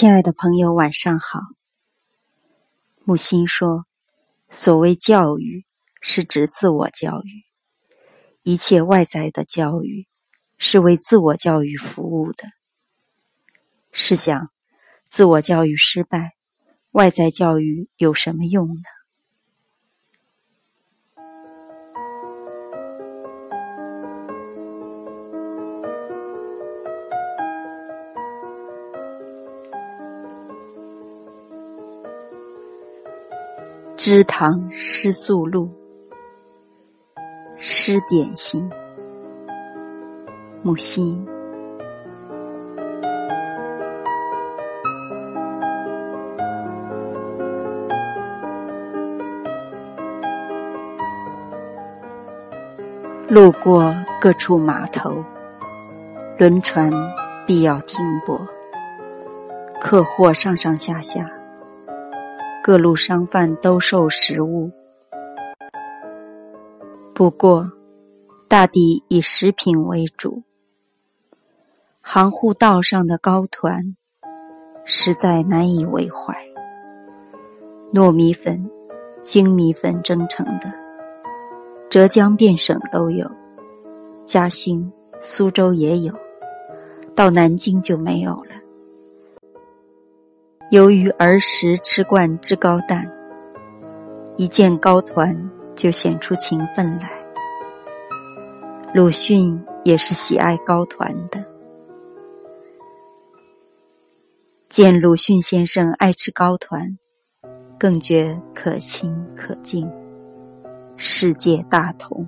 亲爱的朋友，晚上好。木心说：“所谓教育，是指自我教育。一切外在的教育，是为自我教育服务的。试想，自我教育失败，外在教育有什么用呢？”知堂诗宿路，诗点心，木心。路过各处码头，轮船必要停泊，客货上上下下。各路商贩兜售食物，不过大抵以食品为主。航沪道上的糕团实在难以为怀，糯米粉、精米粉蒸成的，浙江遍省都有，嘉兴、苏州也有，到南京就没有了。由于儿时吃惯制糕蛋，一见糕团就显出情分来。鲁迅也是喜爱糕团的，见鲁迅先生爱吃糕团，更觉可亲可敬，世界大同。